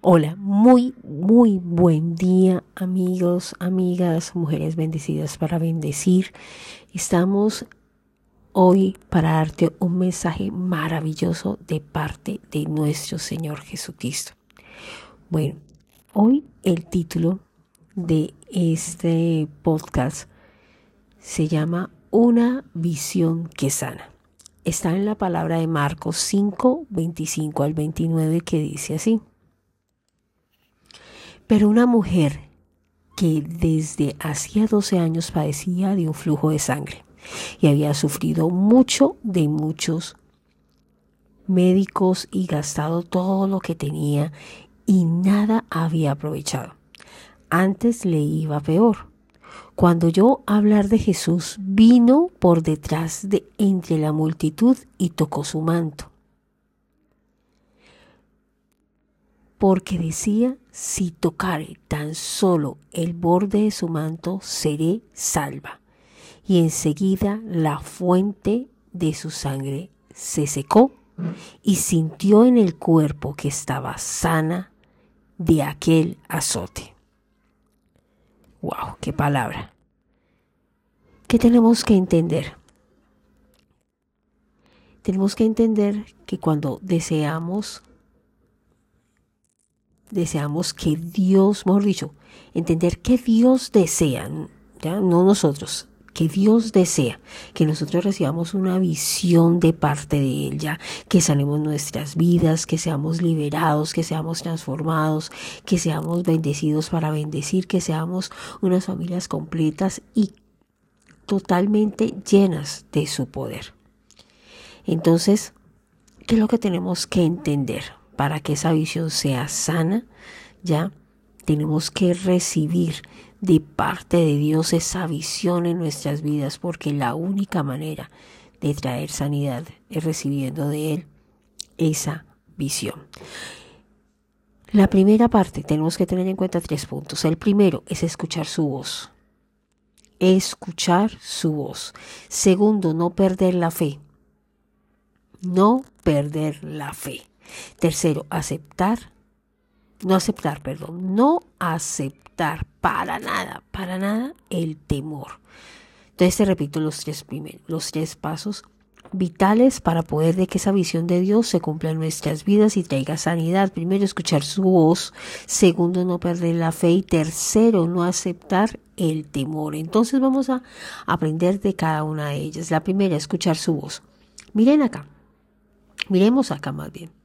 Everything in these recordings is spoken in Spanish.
Hola, muy, muy buen día amigos, amigas, mujeres bendecidas para bendecir. Estamos hoy para darte un mensaje maravilloso de parte de nuestro Señor Jesucristo. Bueno, hoy el título de este podcast se llama Una visión que sana. Está en la palabra de Marcos 5, 25 al 29 que dice así. Pero una mujer que desde hacía 12 años padecía de un flujo de sangre y había sufrido mucho de muchos médicos y gastado todo lo que tenía y nada había aprovechado. Antes le iba peor. Cuando oyó hablar de Jesús, vino por detrás de entre la multitud y tocó su manto porque decía, si tocare tan solo el borde de su manto, seré salva. Y enseguida la fuente de su sangre se secó y sintió en el cuerpo que estaba sana de aquel azote. ¡Wow! ¡Qué palabra! ¿Qué tenemos que entender? Tenemos que entender que cuando deseamos deseamos que Dios, mejor dicho, entender que Dios desea, ¿ya? no nosotros, que Dios desea que nosotros recibamos una visión de parte de Él, ya que sanemos nuestras vidas, que seamos liberados, que seamos transformados, que seamos bendecidos para bendecir, que seamos unas familias completas y totalmente llenas de su poder. Entonces, ¿qué es lo que tenemos que entender? Para que esa visión sea sana, ya tenemos que recibir de parte de Dios esa visión en nuestras vidas, porque la única manera de traer sanidad es recibiendo de Él esa visión. La primera parte, tenemos que tener en cuenta tres puntos. El primero es escuchar su voz. Escuchar su voz. Segundo, no perder la fe. No perder la fe. Tercero, aceptar, no aceptar, perdón, no aceptar para nada, para nada el temor. Entonces te repito los tres primeros, los tres pasos vitales para poder de que esa visión de Dios se cumpla en nuestras vidas y traiga sanidad. Primero, escuchar su voz. Segundo, no perder la fe. Y tercero, no aceptar el temor. Entonces vamos a aprender de cada una de ellas. La primera, escuchar su voz. Miren acá. Miremos acá más bien.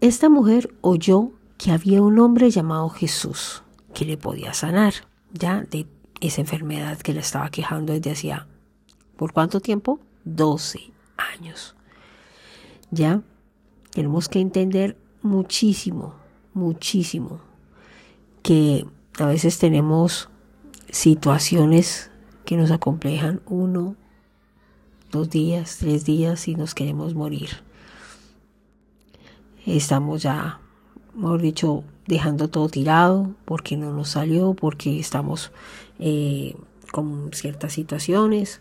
Esta mujer oyó que había un hombre llamado Jesús que le podía sanar ya de esa enfermedad que le estaba quejando desde hacía, ¿por cuánto tiempo? 12 años. Ya tenemos que entender muchísimo, muchísimo que a veces tenemos situaciones que nos acomplejan uno, dos días, tres días y nos queremos morir estamos ya, mejor dicho, dejando todo tirado porque no nos salió, porque estamos eh, con ciertas situaciones,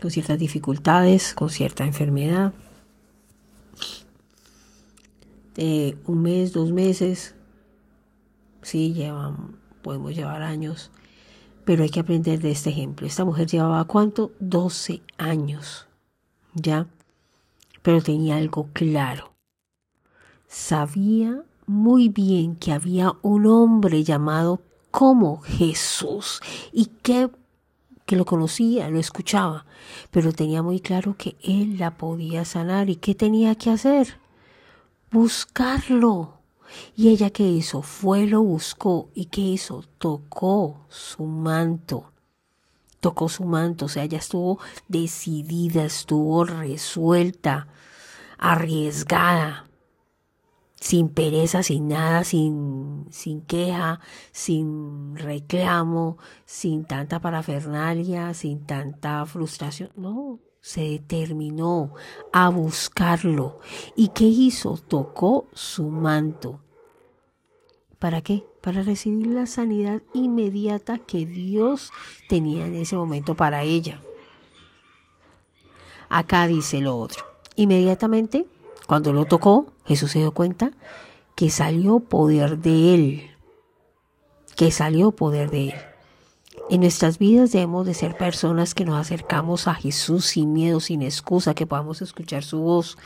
con ciertas dificultades, con cierta enfermedad. Eh, un mes, dos meses, sí, llevan, podemos llevar años, pero hay que aprender de este ejemplo. Esta mujer llevaba cuánto? 12 años, ¿ya? Pero tenía algo claro sabía muy bien que había un hombre llamado como Jesús y que, que lo conocía, lo escuchaba, pero tenía muy claro que él la podía sanar y qué tenía que hacer. Buscarlo. Y ella que hizo fue, lo buscó y qué hizo, tocó su manto. Tocó su manto, o sea, ella estuvo decidida, estuvo resuelta, arriesgada sin pereza, sin nada, sin, sin queja, sin reclamo, sin tanta parafernalia, sin tanta frustración. No, se determinó a buscarlo. ¿Y qué hizo? Tocó su manto. ¿Para qué? Para recibir la sanidad inmediata que Dios tenía en ese momento para ella. Acá dice lo otro. Inmediatamente cuando lo tocó, Jesús se dio cuenta que salió poder de Él, que salió poder de Él. En nuestras vidas debemos de ser personas que nos acercamos a Jesús sin miedo, sin excusa, que podamos escuchar su voz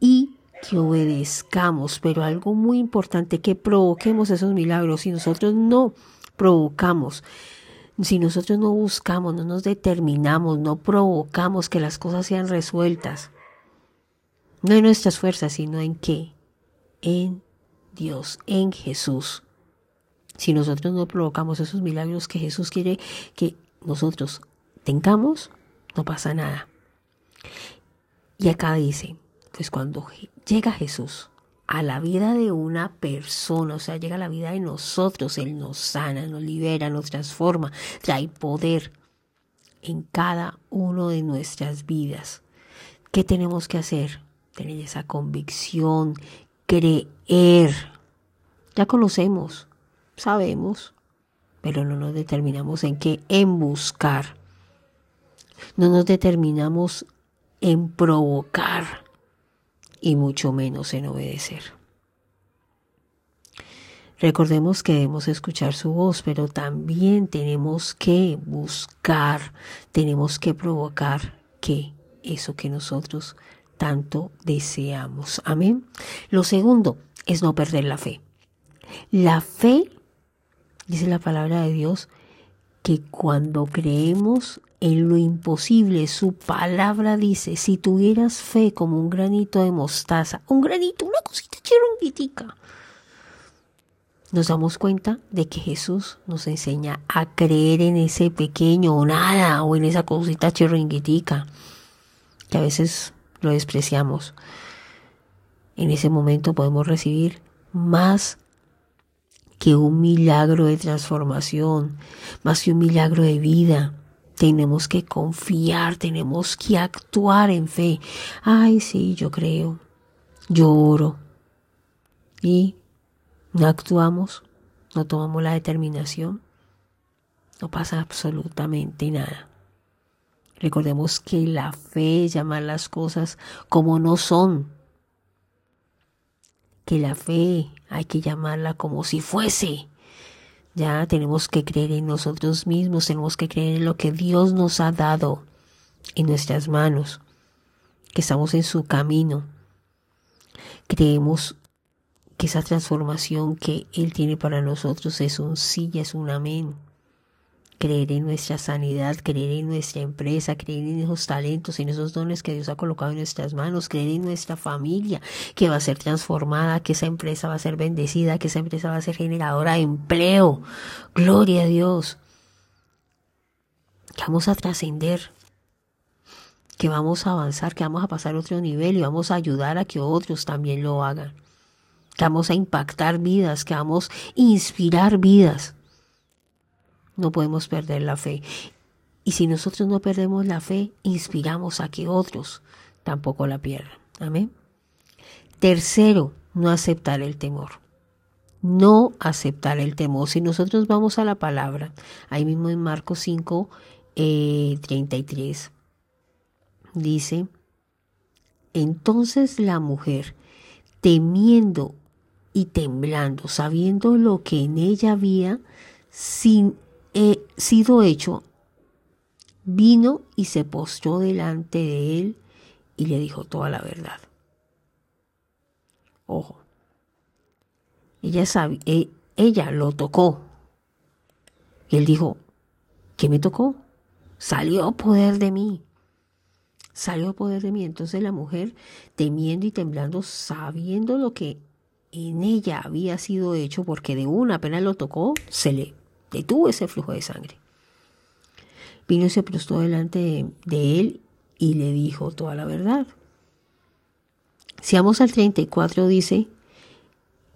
y que obedezcamos, pero algo muy importante, que provoquemos esos milagros. Si nosotros no provocamos, si nosotros no buscamos, no nos determinamos, no provocamos que las cosas sean resueltas, no en nuestras fuerzas, sino en qué? En Dios, en Jesús. Si nosotros no provocamos esos milagros que Jesús quiere que nosotros tengamos, no pasa nada. Y acá dice, pues cuando llega Jesús a la vida de una persona, o sea, llega a la vida de nosotros, Él nos sana, nos libera, nos transforma, trae poder en cada uno de nuestras vidas. ¿Qué tenemos que hacer? Tener esa convicción, creer. Ya conocemos, sabemos, pero no nos determinamos en qué, en buscar. No nos determinamos en provocar y mucho menos en obedecer. Recordemos que debemos escuchar su voz, pero también tenemos que buscar, tenemos que provocar que eso que nosotros tanto deseamos. Amén. Lo segundo es no perder la fe. La fe, dice la palabra de Dios, que cuando creemos en lo imposible. Su palabra dice, si tuvieras fe como un granito de mostaza, un granito, una cosita chironguitica, nos damos cuenta de que Jesús nos enseña a creer en ese pequeño o nada o en esa cosita chiringuitica que a veces lo despreciamos. En ese momento podemos recibir más que un milagro de transformación, más que un milagro de vida. Tenemos que confiar, tenemos que actuar en fe. Ay, sí, yo creo, yo oro. Y no actuamos, no tomamos la determinación, no pasa absolutamente nada. Recordemos que la fe es llamar las cosas como no son. Que la fe hay que llamarla como si fuese. Ya tenemos que creer en nosotros mismos, tenemos que creer en lo que Dios nos ha dado en nuestras manos, que estamos en su camino. Creemos que esa transformación que Él tiene para nosotros es un sí es un amén creer en nuestra sanidad, creer en nuestra empresa, creer en esos talentos, en esos dones que Dios ha colocado en nuestras manos, creer en nuestra familia que va a ser transformada, que esa empresa va a ser bendecida, que esa empresa va a ser generadora de empleo. Gloria a Dios. Que vamos a trascender, que vamos a avanzar, que vamos a pasar a otro nivel y vamos a ayudar a que otros también lo hagan. Que vamos a impactar vidas, que vamos a inspirar vidas. No podemos perder la fe. Y si nosotros no perdemos la fe, inspiramos a que otros tampoco la pierdan. Amén. Tercero, no aceptar el temor. No aceptar el temor. Si nosotros vamos a la palabra, ahí mismo en Marcos 5, 33, eh, dice, entonces la mujer, temiendo y temblando, sabiendo lo que en ella había, sin he sido hecho, vino y se postró delante de él y le dijo toda la verdad. Ojo, ella, sabe, ella lo tocó. Y él dijo, ¿qué me tocó? Salió poder de mí. Salió poder de mí. Entonces la mujer, temiendo y temblando, sabiendo lo que en ella había sido hecho, porque de una apenas lo tocó, se le detuvo ese flujo de sangre. Vino y se prostó delante de, él y le dijo toda la verdad. Si vamos al 34 dice,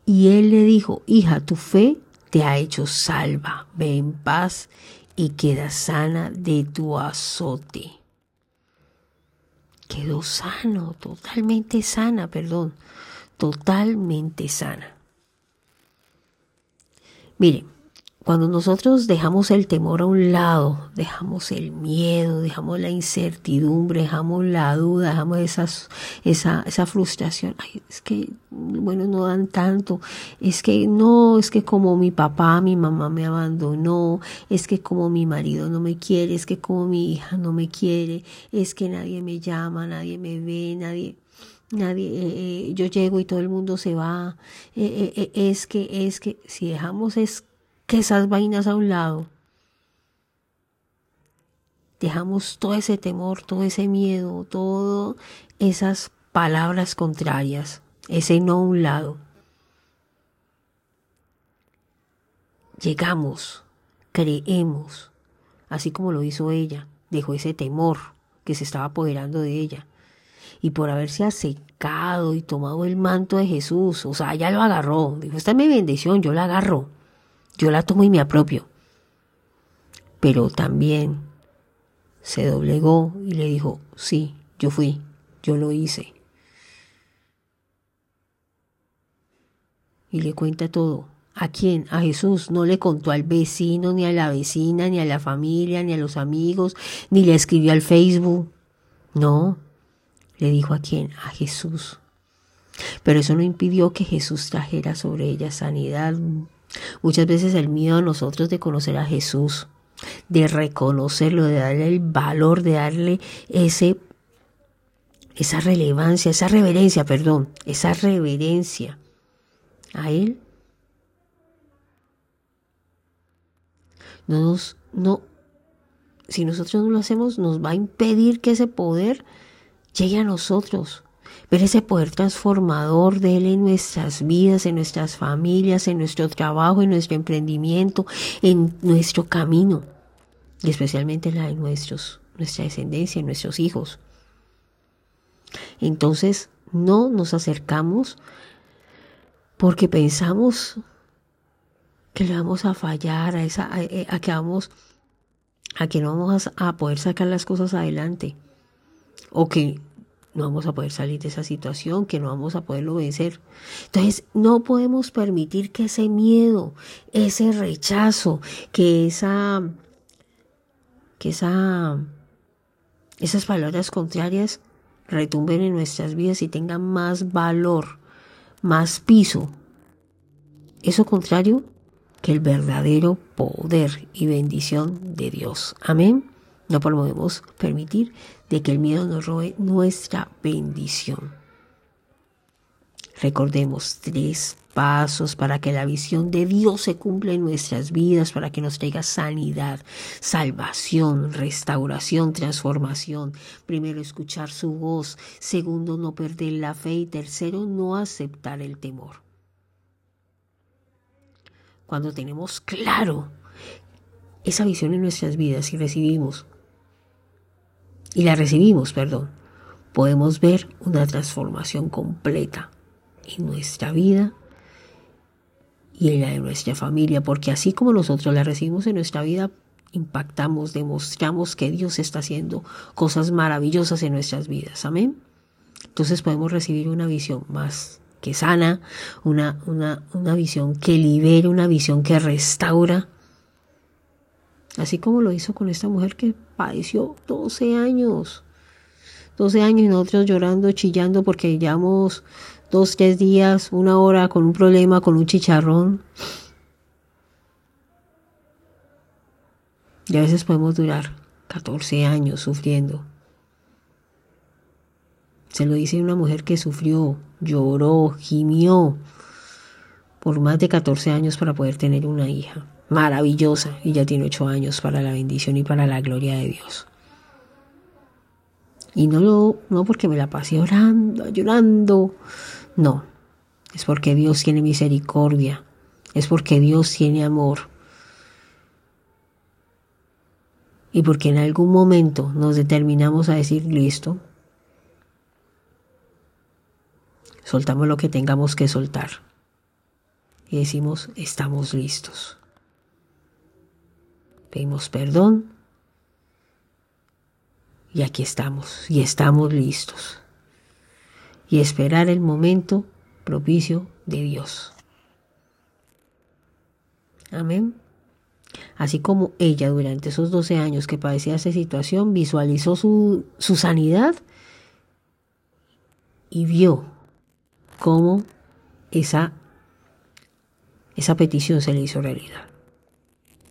y él le dijo, hija, tu fe te ha hecho salva, ve en paz y queda sana de tu azote. Quedó sano, totalmente sana, perdón, totalmente sana. Miren, cuando nosotros dejamos el temor a un lado, dejamos el miedo, dejamos la incertidumbre, dejamos la duda, dejamos esas, esa, esa frustración, Ay, es que, bueno, no dan tanto, es que no, es que como mi papá, mi mamá me abandonó, es que como mi marido no me quiere, es que como mi hija no me quiere, es que nadie me llama, nadie me ve, nadie nadie eh, eh, yo llego y todo el mundo se va eh, es que es que si dejamos es que esas vainas a un lado. Dejamos todo ese temor, todo ese miedo, todas esas palabras contrarias, ese no a un lado. Llegamos, creemos, así como lo hizo ella, dejó ese temor que se estaba apoderando de ella. Y por haberse asecado y tomado el manto de Jesús, o sea, ya lo agarró. Dijo, esta es mi bendición, yo la agarro. Yo la tomo y me apropio. Pero también se doblegó y le dijo, sí, yo fui, yo lo hice. Y le cuenta todo. ¿A quién? A Jesús. No le contó al vecino, ni a la vecina, ni a la familia, ni a los amigos, ni le escribió al Facebook. No. Le dijo a quién? A Jesús. Pero eso no impidió que Jesús trajera sobre ella sanidad, Muchas veces el miedo a nosotros de conocer a Jesús, de reconocerlo, de darle el valor, de darle ese esa relevancia, esa reverencia, perdón, esa reverencia a él. No nos no si nosotros no lo hacemos nos va a impedir que ese poder llegue a nosotros ver ese poder transformador de Él en nuestras vidas, en nuestras familias, en nuestro trabajo, en nuestro emprendimiento, en nuestro camino, y especialmente la de nuestros, nuestra descendencia, nuestros hijos. Entonces, no nos acercamos porque pensamos que le vamos a fallar, a, esa, a, que vamos, a que no vamos a poder sacar las cosas adelante, o que no vamos a poder salir de esa situación, que no vamos a poderlo vencer. Entonces, no podemos permitir que ese miedo, ese rechazo, que esa, que esa, esas palabras contrarias retumben en nuestras vidas y tengan más valor, más piso. Eso contrario que el verdadero poder y bendición de Dios. Amén. No podemos permitir de que el miedo nos robe nuestra bendición. Recordemos tres pasos para que la visión de Dios se cumpla en nuestras vidas, para que nos traiga sanidad, salvación, restauración, transformación. Primero, escuchar su voz. Segundo, no perder la fe. Y tercero, no aceptar el temor. Cuando tenemos claro esa visión en nuestras vidas y recibimos y la recibimos, perdón, podemos ver una transformación completa en nuestra vida y en la de nuestra familia, porque así como nosotros la recibimos en nuestra vida, impactamos, demostramos que Dios está haciendo cosas maravillosas en nuestras vidas. Amén. Entonces podemos recibir una visión más que sana, una, una, una visión que libera, una visión que restaura, Así como lo hizo con esta mujer que padeció 12 años. 12 años y nosotros llorando, chillando porque llevamos dos, tres días, una hora con un problema, con un chicharrón. Y a veces podemos durar 14 años sufriendo. Se lo dice una mujer que sufrió, lloró, gimió por más de 14 años para poder tener una hija maravillosa y ya tiene ocho años para la bendición y para la gloria de Dios. Y no lo, no porque me la pasé orando, llorando, no, es porque Dios tiene misericordia, es porque Dios tiene amor. Y porque en algún momento nos determinamos a decir, listo, soltamos lo que tengamos que soltar. Y decimos, estamos listos pedimos perdón y aquí estamos, y estamos listos. Y esperar el momento propicio de Dios. Amén. Así como ella durante esos 12 años que padecía esa situación visualizó su, su sanidad y vio cómo esa, esa petición se le hizo realidad.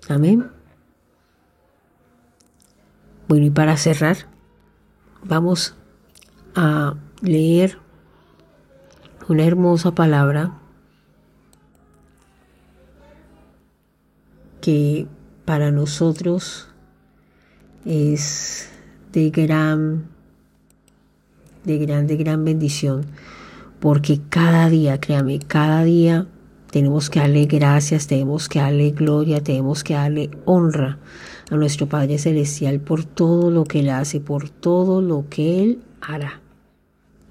Amén. Bueno, y para cerrar, vamos a leer una hermosa palabra que para nosotros es de gran, de gran, de gran bendición, porque cada día, créame, cada día tenemos que darle gracias, tenemos que darle gloria, tenemos que darle honra a nuestro Padre Celestial por todo lo que Él hace, por todo lo que Él hará.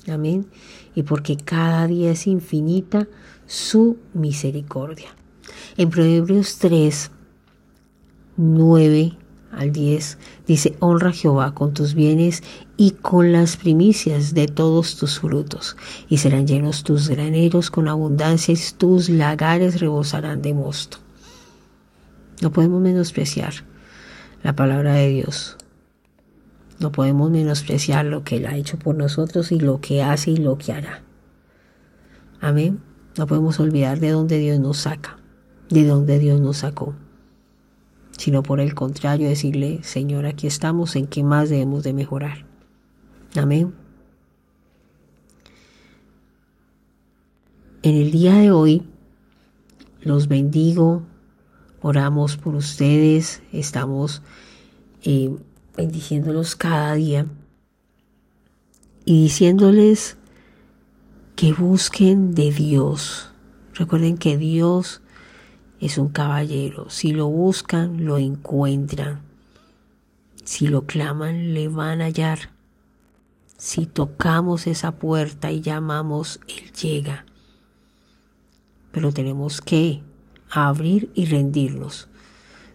Amén. Y porque cada día es infinita su misericordia. En Proverbios 3, 9 al 10 dice, honra a Jehová con tus bienes y con las primicias de todos tus frutos, y serán llenos tus graneros con abundancia y tus lagares rebosarán de mosto. No podemos menospreciar la palabra de Dios. No podemos menospreciar lo que Él ha hecho por nosotros y lo que hace y lo que hará. Amén. No podemos olvidar de dónde Dios nos saca, de dónde Dios nos sacó sino por el contrario decirle, Señor, aquí estamos, ¿en qué más debemos de mejorar? Amén. En el día de hoy los bendigo, oramos por ustedes, estamos eh, bendiciéndolos cada día y diciéndoles que busquen de Dios. Recuerden que Dios es un caballero. Si lo buscan, lo encuentran. Si lo claman, le van a hallar. Si tocamos esa puerta y llamamos, Él llega. Pero tenemos que abrir y rendirnos.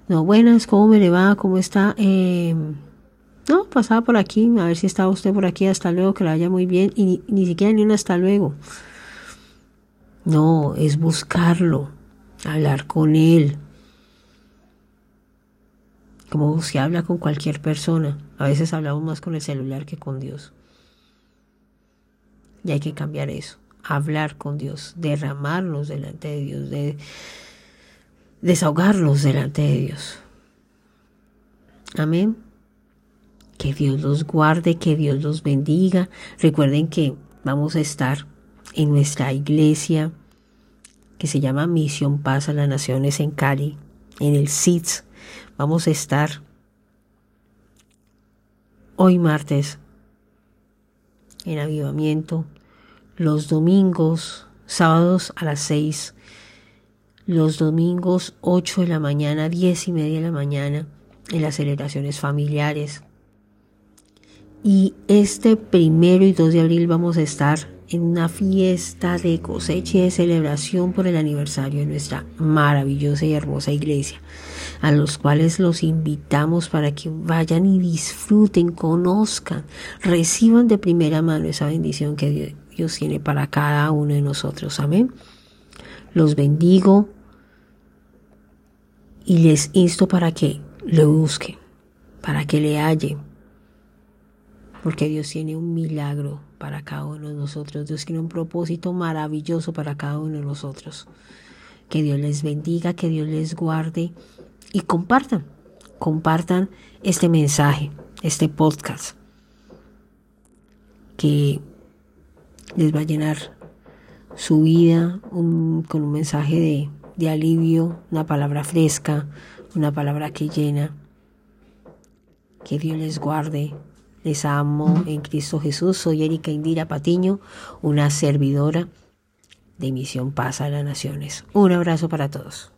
No, buenas, ¿cómo me le va? ¿Cómo está? Eh, no, pasaba por aquí, a ver si estaba usted por aquí, hasta luego, que la vaya muy bien. Y ni, ni siquiera ni un hasta luego. No, es buscarlo hablar con Él. Como se habla con cualquier persona. A veces hablamos más con el celular que con Dios. Y hay que cambiar eso. Hablar con Dios, derramarnos delante de Dios, de desahogarnos delante de Dios. Amén. Que Dios los guarde, que Dios los bendiga. Recuerden que vamos a estar en nuestra iglesia que se llama Misión Paz a las Naciones en Cali, en el CITS. Vamos a estar hoy martes en avivamiento, los domingos, sábados a las 6, los domingos 8 de la mañana, 10 y media de la mañana, en las celebraciones familiares. Y este primero y 2 de abril vamos a estar en una fiesta de cosecha y de celebración por el aniversario de nuestra maravillosa y hermosa iglesia, a los cuales los invitamos para que vayan y disfruten, conozcan, reciban de primera mano esa bendición que Dios tiene para cada uno de nosotros. Amén. Los bendigo y les insto para que lo busquen, para que le hallen, porque Dios tiene un milagro para cada uno de nosotros. Dios tiene un propósito maravilloso para cada uno de nosotros. Que Dios les bendiga, que Dios les guarde y compartan, compartan este mensaje, este podcast, que les va a llenar su vida con un mensaje de, de alivio, una palabra fresca, una palabra que llena. Que Dios les guarde, les amo en Cristo Jesús. Soy Erika Indira Patiño, una servidora de Misión Paz a las Naciones. Un abrazo para todos.